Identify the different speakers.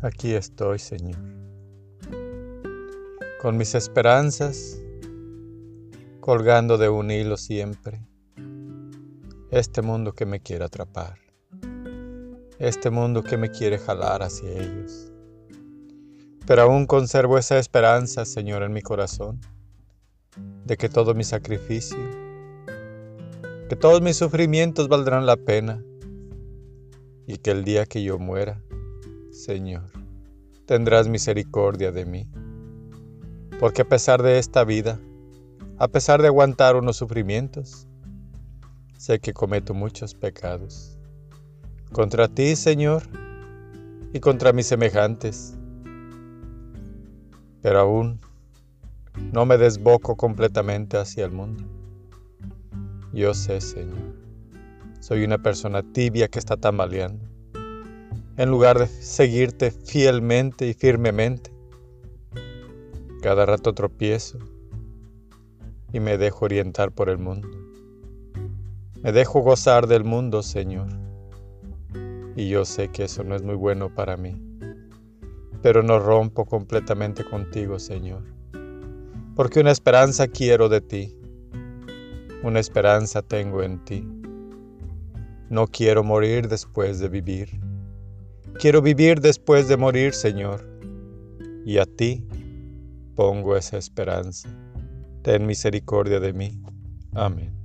Speaker 1: Aquí estoy, Señor, con mis esperanzas colgando de un hilo siempre. Este mundo que me quiere atrapar, este mundo que me quiere jalar hacia ellos. Pero aún conservo esa esperanza, Señor, en mi corazón, de que todo mi sacrificio, que todos mis sufrimientos valdrán la pena y que el día que yo muera, Señor, tendrás misericordia de mí. Porque a pesar de esta vida, a pesar de aguantar unos sufrimientos, sé que cometo muchos pecados. Contra ti, Señor, y contra mis semejantes. Pero aún no me desboco completamente hacia el mundo. Yo sé, Señor, soy una persona tibia que está tambaleando en lugar de seguirte fielmente y firmemente. Cada rato tropiezo y me dejo orientar por el mundo. Me dejo gozar del mundo, Señor. Y yo sé que eso no es muy bueno para mí. Pero no rompo completamente contigo, Señor. Porque una esperanza quiero de ti. Una esperanza tengo en ti. No quiero morir después de vivir. Quiero vivir después de morir, Señor, y a ti pongo esa esperanza. Ten misericordia de mí. Amén.